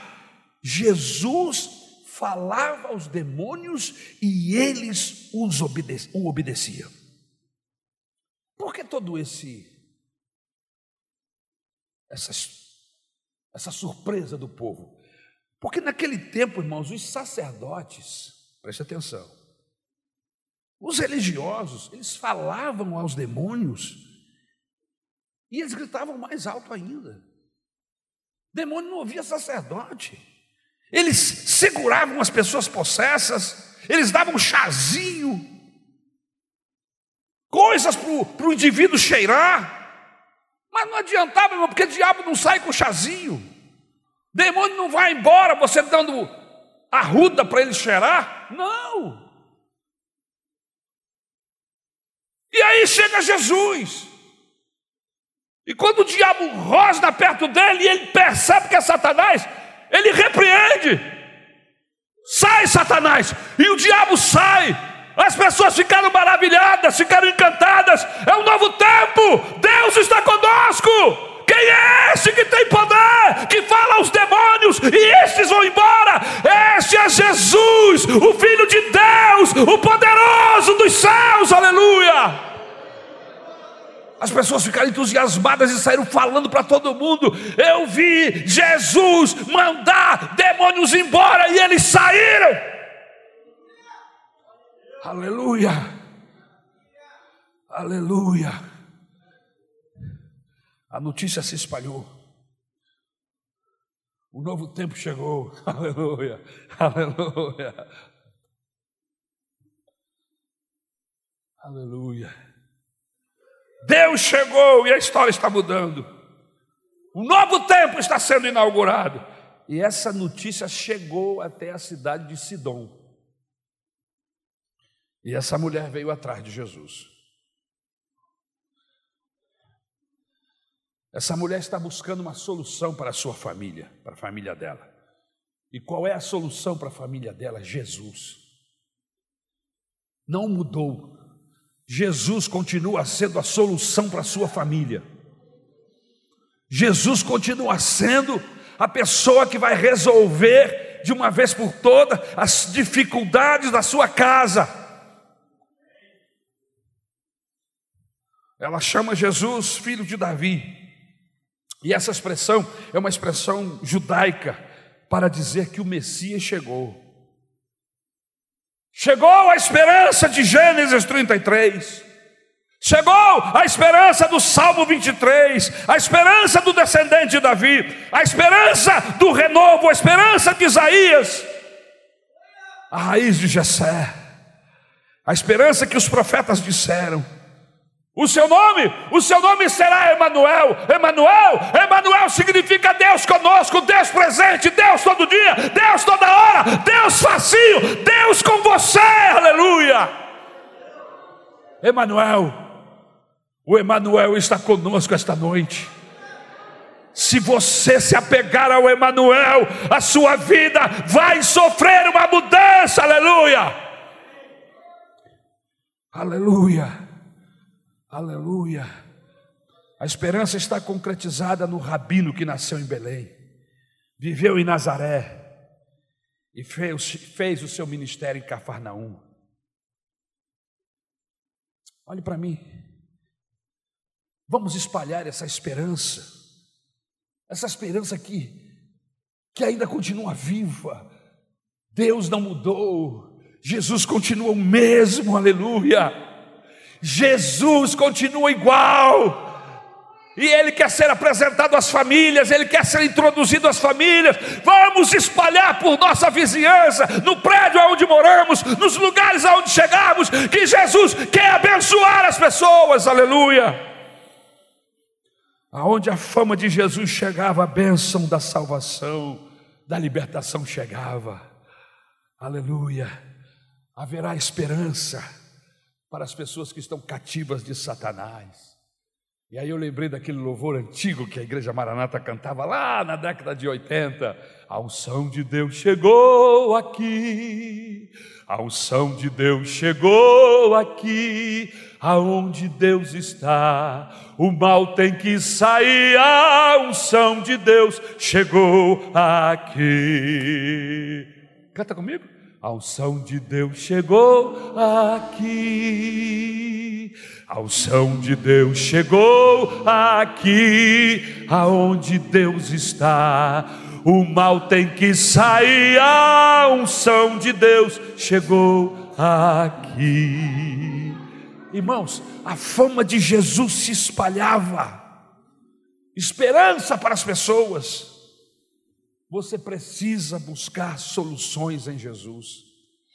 Jesus falava aos demônios e eles os obede o obedeciam. Por que todo esse essa, essa surpresa do povo? Porque naquele tempo, irmãos, os sacerdotes, preste atenção, os religiosos, eles falavam aos demônios e eles gritavam mais alto ainda. demônio não ouvia sacerdote. Eles seguravam as pessoas possessas, eles davam chazinho, coisas para o indivíduo cheirar. Mas não adiantava, irmão, porque o diabo não sai com chazinho. Demônio não vai embora você dando arruda para ele cheirar. Não. E aí chega Jesus. E quando o diabo rosna perto dele ele percebe que é Satanás, ele repreende. Sai, Satanás! E o diabo sai. As pessoas ficaram maravilhadas, ficaram encantadas. É um novo tempo. Deus está conosco. Quem é esse que tem poder, que fala aos demônios e estes vão embora? Este é Jesus, o Filho de Deus, o poderoso dos céus, aleluia. As pessoas ficaram entusiasmadas e saíram falando para todo mundo. Eu vi Jesus mandar demônios embora e eles saíram. Aleluia. Aleluia. A notícia se espalhou. O novo tempo chegou. Aleluia. Aleluia. Aleluia. Deus chegou e a história está mudando. Um novo tempo está sendo inaugurado. E essa notícia chegou até a cidade de Sidom. E essa mulher veio atrás de Jesus. Essa mulher está buscando uma solução para a sua família, para a família dela. E qual é a solução para a família dela? Jesus. Não mudou. Jesus continua sendo a solução para a sua família. Jesus continua sendo a pessoa que vai resolver de uma vez por todas as dificuldades da sua casa. Ela chama Jesus filho de Davi. E essa expressão é uma expressão judaica para dizer que o Messias chegou. Chegou a esperança de Gênesis 33. Chegou a esperança do Salmo 23, a esperança do descendente de Davi, a esperança do renovo, a esperança de Isaías, a raiz de Jessé, a esperança que os profetas disseram. O seu nome, o seu nome será Emanuel. Emanuel, Emanuel significa Deus conosco, Deus presente, Deus todo dia, Deus toda hora, Deus facinho, Deus com você. Aleluia. Emanuel. O Emanuel está conosco esta noite. Se você se apegar ao Emanuel, a sua vida vai sofrer uma mudança. Aleluia. Aleluia. Aleluia. A esperança está concretizada no rabino que nasceu em Belém, viveu em Nazaré e fez, fez o seu ministério em Cafarnaum. Olhe para mim. Vamos espalhar essa esperança, essa esperança que, que ainda continua viva. Deus não mudou, Jesus continua o mesmo, aleluia. Jesus continua igual. E ele quer ser apresentado às famílias, ele quer ser introduzido às famílias. Vamos espalhar por nossa vizinhança, no prédio onde moramos, nos lugares aonde chegamos, que Jesus quer abençoar as pessoas. Aleluia. Aonde a fama de Jesus chegava, a bênção da salvação, da libertação chegava. Aleluia. Haverá esperança para as pessoas que estão cativas de Satanás. E aí eu lembrei daquele louvor antigo que a igreja Maranata cantava lá na década de 80. A unção de Deus chegou aqui, a unção de Deus chegou aqui, aonde Deus está, o mal tem que sair, a unção de Deus chegou aqui. Canta comigo. A unção de Deus chegou aqui. A unção de Deus chegou aqui, aonde Deus está. O mal tem que sair, a unção de Deus chegou aqui. Irmãos, a fama de Jesus se espalhava, esperança para as pessoas. Você precisa buscar soluções em Jesus.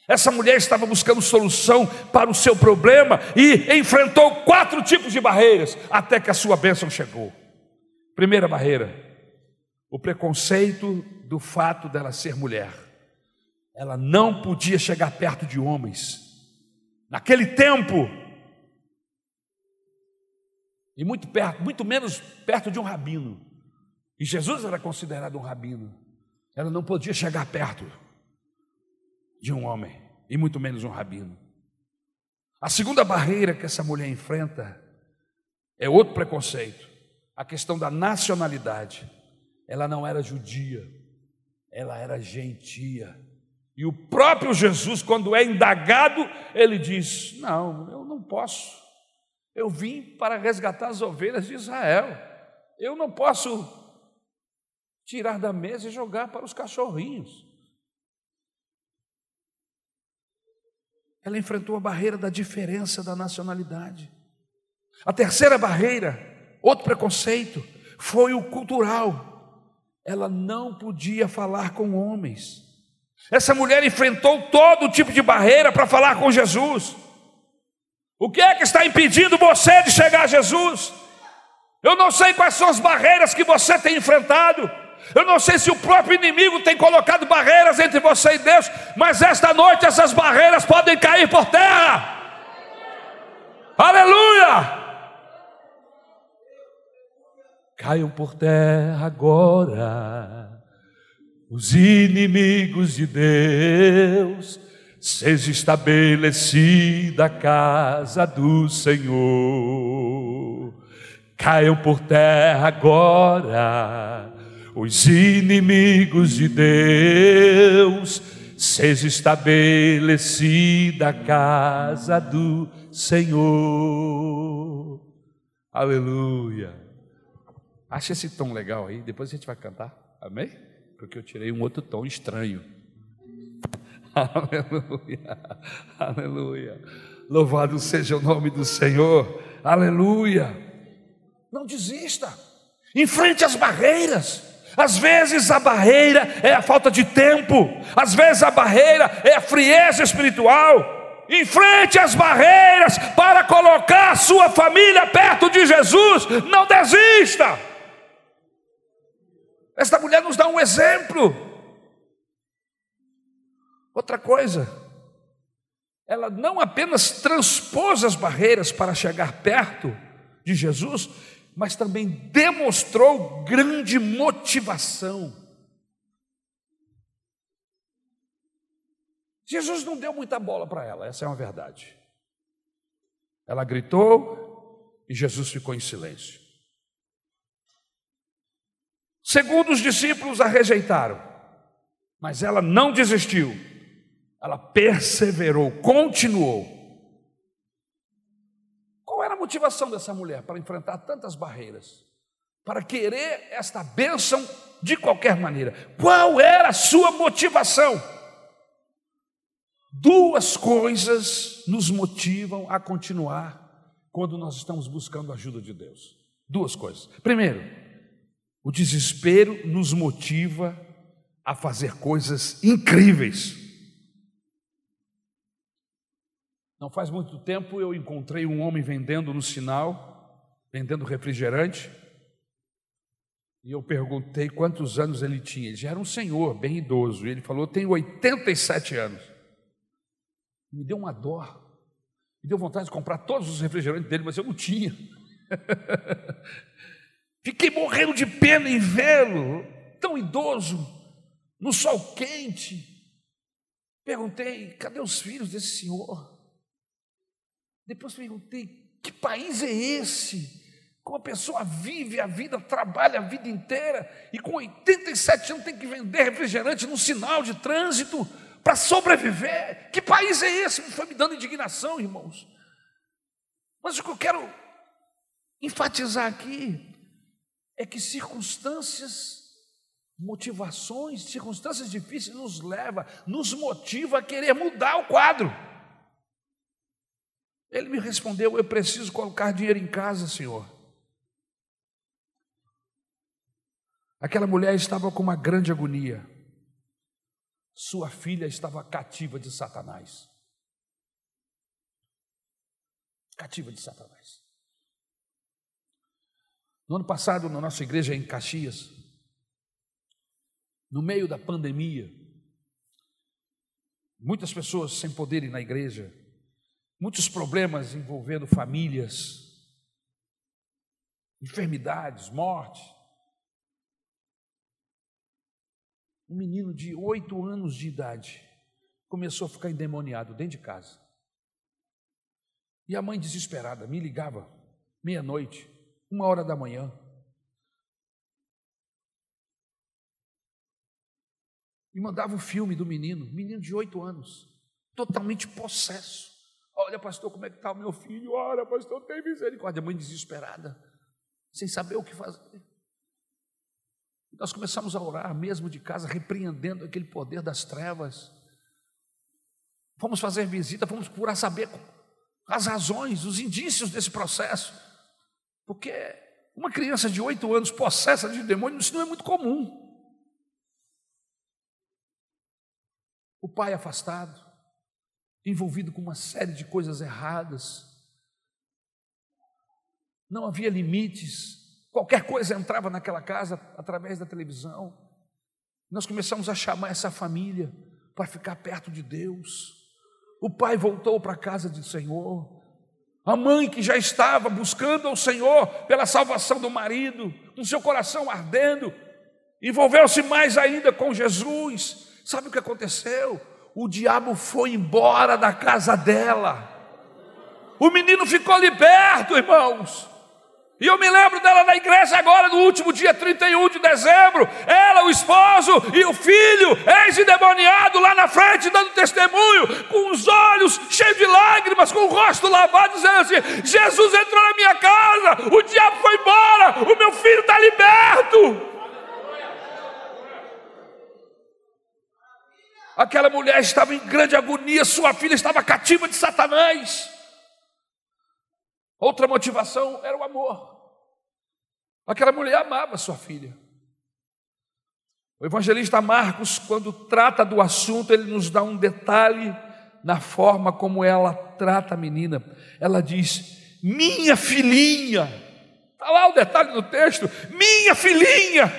Essa mulher estava buscando solução para o seu problema e enfrentou quatro tipos de barreiras até que a sua bênção chegou. Primeira barreira, o preconceito do fato dela ser mulher. Ela não podia chegar perto de homens. Naquele tempo, e muito perto, muito menos perto de um rabino. E Jesus era considerado um rabino. Ela não podia chegar perto de um homem, e muito menos um rabino. A segunda barreira que essa mulher enfrenta é outro preconceito, a questão da nacionalidade. Ela não era judia, ela era gentia. E o próprio Jesus, quando é indagado, ele diz: Não, eu não posso. Eu vim para resgatar as ovelhas de Israel. Eu não posso tirar da mesa e jogar para os cachorrinhos. Ela enfrentou a barreira da diferença da nacionalidade. A terceira barreira, outro preconceito, foi o cultural. Ela não podia falar com homens. Essa mulher enfrentou todo tipo de barreira para falar com Jesus. O que é que está impedindo você de chegar a Jesus? Eu não sei quais são as barreiras que você tem enfrentado. Eu não sei se o próprio inimigo tem colocado barreiras entre você e Deus, mas esta noite essas barreiras podem cair por terra. Aleluia! Caiam por terra agora os inimigos de Deus, seja estabelecida a casa do Senhor. Caiam por terra agora os inimigos de Deus, seja estabelecida a casa do Senhor. Aleluia. Acha esse tom legal aí? Depois a gente vai cantar. Amém? Porque eu tirei um outro tom estranho. Aleluia. Aleluia. Louvado seja o nome do Senhor. Aleluia. Não desista. Enfrente as barreiras. Às vezes a barreira é a falta de tempo, às vezes a barreira é a frieza espiritual. Enfrente as barreiras para colocar a sua família perto de Jesus, não desista. Esta mulher nos dá um exemplo. Outra coisa, ela não apenas transpôs as barreiras para chegar perto de Jesus, mas também demonstrou grande motivação. Jesus não deu muita bola para ela, essa é uma verdade. Ela gritou e Jesus ficou em silêncio. Segundo os discípulos a rejeitaram, mas ela não desistiu, ela perseverou, continuou motivação dessa mulher para enfrentar tantas barreiras? Para querer esta bênção de qualquer maneira? Qual era a sua motivação? Duas coisas nos motivam a continuar quando nós estamos buscando a ajuda de Deus. Duas coisas. Primeiro, o desespero nos motiva a fazer coisas incríveis. Não faz muito tempo eu encontrei um homem vendendo no sinal, vendendo refrigerante. E eu perguntei quantos anos ele tinha. Ele já era um senhor, bem idoso. E ele falou: Tenho 87 anos. Me deu uma dó. Me deu vontade de comprar todos os refrigerantes dele, mas eu não tinha. Fiquei morrendo de pena em vê-lo, tão idoso, no sol quente. Perguntei: cadê os filhos desse senhor? Depois perguntei: que país é esse? Como a pessoa vive a vida, trabalha a vida inteira e com 87 anos tem que vender refrigerante no sinal de trânsito para sobreviver. Que país é esse? Foi me dando indignação, irmãos. Mas o que eu quero enfatizar aqui é que circunstâncias, motivações, circunstâncias difíceis nos leva, nos motiva a querer mudar o quadro. Ele me respondeu: Eu preciso colocar dinheiro em casa, Senhor. Aquela mulher estava com uma grande agonia. Sua filha estava cativa de Satanás. Cativa de Satanás. No ano passado, na nossa igreja em Caxias, no meio da pandemia, muitas pessoas sem poder ir na igreja, muitos problemas envolvendo famílias, enfermidades, morte. Um menino de oito anos de idade começou a ficar endemoniado dentro de casa. E a mãe desesperada me ligava meia-noite, uma hora da manhã. E mandava o filme do menino, menino de oito anos, totalmente possesso. Olha, pastor, como é que está o meu filho? Olha, pastor, tem misericórdia. A mãe desesperada, sem saber o que fazer. Nós começamos a orar, mesmo de casa, repreendendo aquele poder das trevas. Fomos fazer visita, fomos procurar saber as razões, os indícios desse processo. Porque uma criança de oito anos possessa de demônio, isso não é muito comum. O pai afastado, envolvido com uma série de coisas erradas. Não havia limites Qualquer coisa entrava naquela casa através da televisão. Nós começamos a chamar essa família para ficar perto de Deus. O pai voltou para a casa do Senhor. A mãe que já estava buscando ao Senhor pela salvação do marido, com seu coração ardendo, envolveu-se mais ainda com Jesus. Sabe o que aconteceu? O diabo foi embora da casa dela. O menino ficou liberto, irmãos. E eu me lembro dela na igreja agora, no último dia 31 de dezembro. Ela, o esposo e o filho, ex-endemoniado lá na frente, dando testemunho, com os olhos cheios de lágrimas, com o rosto lavado, dizendo assim: Jesus entrou na minha casa, o diabo foi embora, o meu filho está liberto. Aquela mulher estava em grande agonia, sua filha estava cativa de Satanás. Outra motivação era o amor. Aquela mulher amava sua filha. O evangelista Marcos, quando trata do assunto, ele nos dá um detalhe na forma como ela trata a menina. Ela diz: Minha filhinha. Está lá o detalhe no texto: Minha filhinha.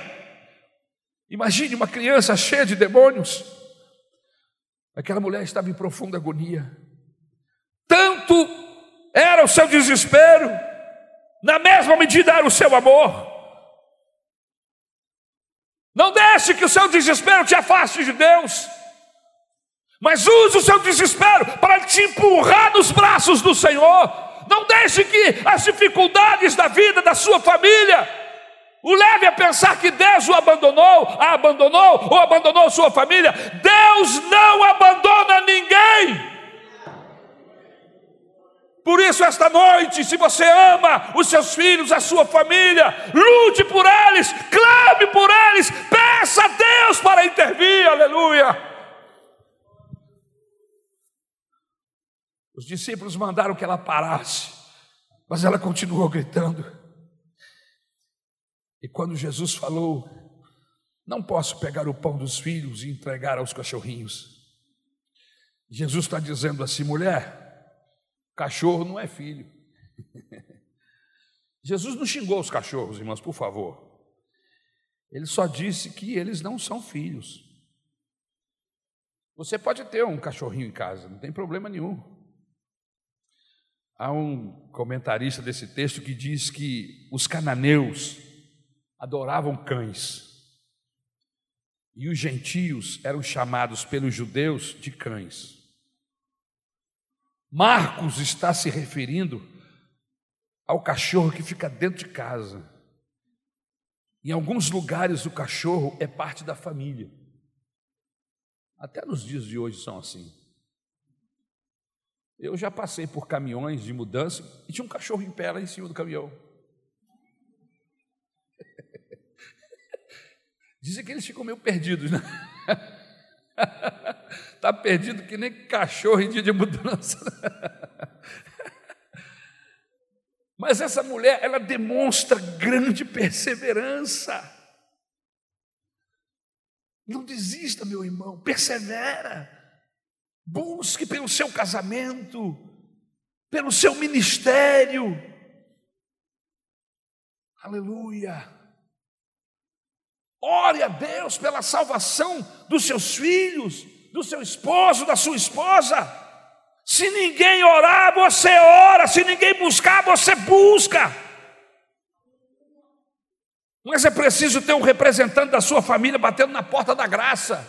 Imagine uma criança cheia de demônios. Aquela mulher estava em profunda agonia. Tanto era o seu desespero, na mesma medida era o seu amor. Não deixe que o seu desespero te afaste de Deus, mas use o seu desespero para te empurrar nos braços do Senhor. Não deixe que as dificuldades da vida da sua família o leve a pensar que Deus o abandonou, a abandonou ou abandonou sua família. Deus não abandona ninguém. Por isso, esta noite, se você ama os seus filhos, a sua família, lute por eles, clame por eles, peça a Deus para intervir, aleluia. Os discípulos mandaram que ela parasse, mas ela continuou gritando. E quando Jesus falou, não posso pegar o pão dos filhos e entregar aos cachorrinhos. Jesus está dizendo assim, mulher, Cachorro não é filho. Jesus não xingou os cachorros, irmãos, por favor. Ele só disse que eles não são filhos. Você pode ter um cachorrinho em casa, não tem problema nenhum. Há um comentarista desse texto que diz que os cananeus adoravam cães. E os gentios eram chamados pelos judeus de cães. Marcos está se referindo ao cachorro que fica dentro de casa. Em alguns lugares o cachorro é parte da família. Até nos dias de hoje são assim. Eu já passei por caminhões de mudança e tinha um cachorro em pé lá em cima do caminhão. Dizem que eles ficam meio perdidos, né? Está perdido que nem cachorro em dia de mudança. Mas essa mulher, ela demonstra grande perseverança. Não desista, meu irmão, persevera. Busque pelo seu casamento, pelo seu ministério. Aleluia. Ore a Deus pela salvação dos seus filhos, do seu esposo, da sua esposa. Se ninguém orar, você ora. Se ninguém buscar, você busca. Mas é preciso ter um representante da sua família batendo na porta da graça.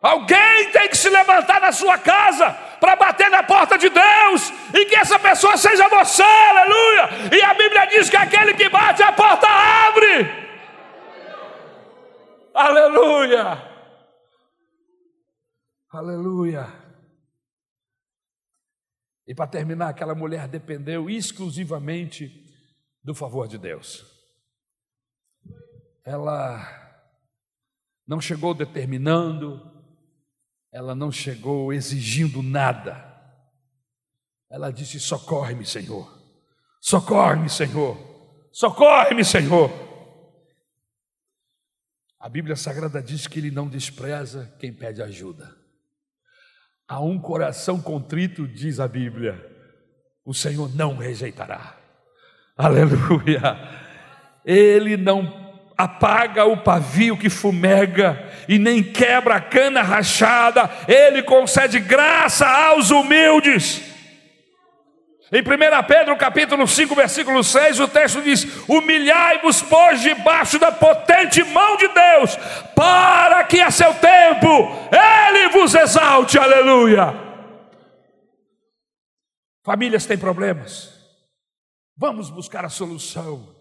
Alguém tem que se levantar na sua casa para bater na porta de Deus e que essa pessoa seja você, aleluia. E a Bíblia diz que aquele que bate a porta abre. Aleluia! Aleluia! E para terminar, aquela mulher dependeu exclusivamente do favor de Deus. Ela não chegou determinando, ela não chegou exigindo nada. Ela disse: Socorre-me, Senhor. Socorre-me, Senhor. Socorre-me, Senhor. A Bíblia Sagrada diz que ele não despreza quem pede ajuda. A um coração contrito, diz a Bíblia, o Senhor não rejeitará. Aleluia. Ele não apaga o pavio que fumega e nem quebra a cana rachada, ele concede graça aos humildes. Em 1 Pedro capítulo 5, versículo 6, o texto diz: Humilhai-vos, pois, debaixo da potente mão de Deus, para que a seu tempo Ele vos exalte, aleluia. Famílias têm problemas, vamos buscar a solução.